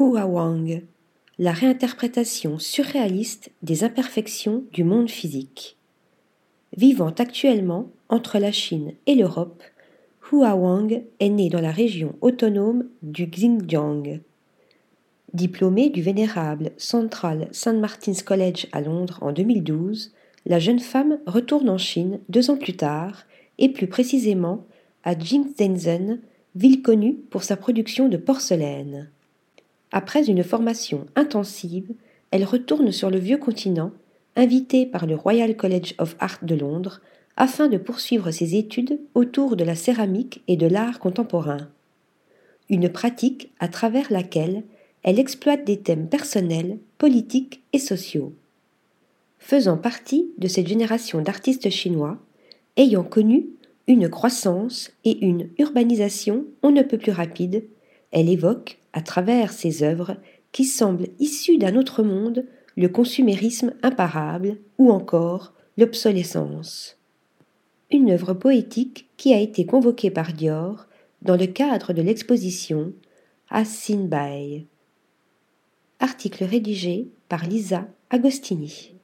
Hua Wang, la réinterprétation surréaliste des imperfections du monde physique. Vivant actuellement entre la Chine et l'Europe, Hua Wang est né dans la région autonome du Xinjiang. Diplômée du vénérable Central St. Martin's College à Londres en 2012, la jeune femme retourne en Chine deux ans plus tard, et plus précisément à Jingzhenzhen, ville connue pour sa production de porcelaine. Après une formation intensive, elle retourne sur le vieux continent, invitée par le Royal College of Art de Londres, afin de poursuivre ses études autour de la céramique et de l'art contemporain. Une pratique à travers laquelle elle exploite des thèmes personnels, politiques et sociaux. Faisant partie de cette génération d'artistes chinois, ayant connu une croissance et une urbanisation on ne peut plus rapide, elle évoque, à travers ses œuvres, qui semblent issues d'un autre monde, le consumérisme imparable ou encore l'obsolescence. Une œuvre poétique qui a été convoquée par Dior dans le cadre de l'exposition Asin Bay. Article rédigé par Lisa Agostini.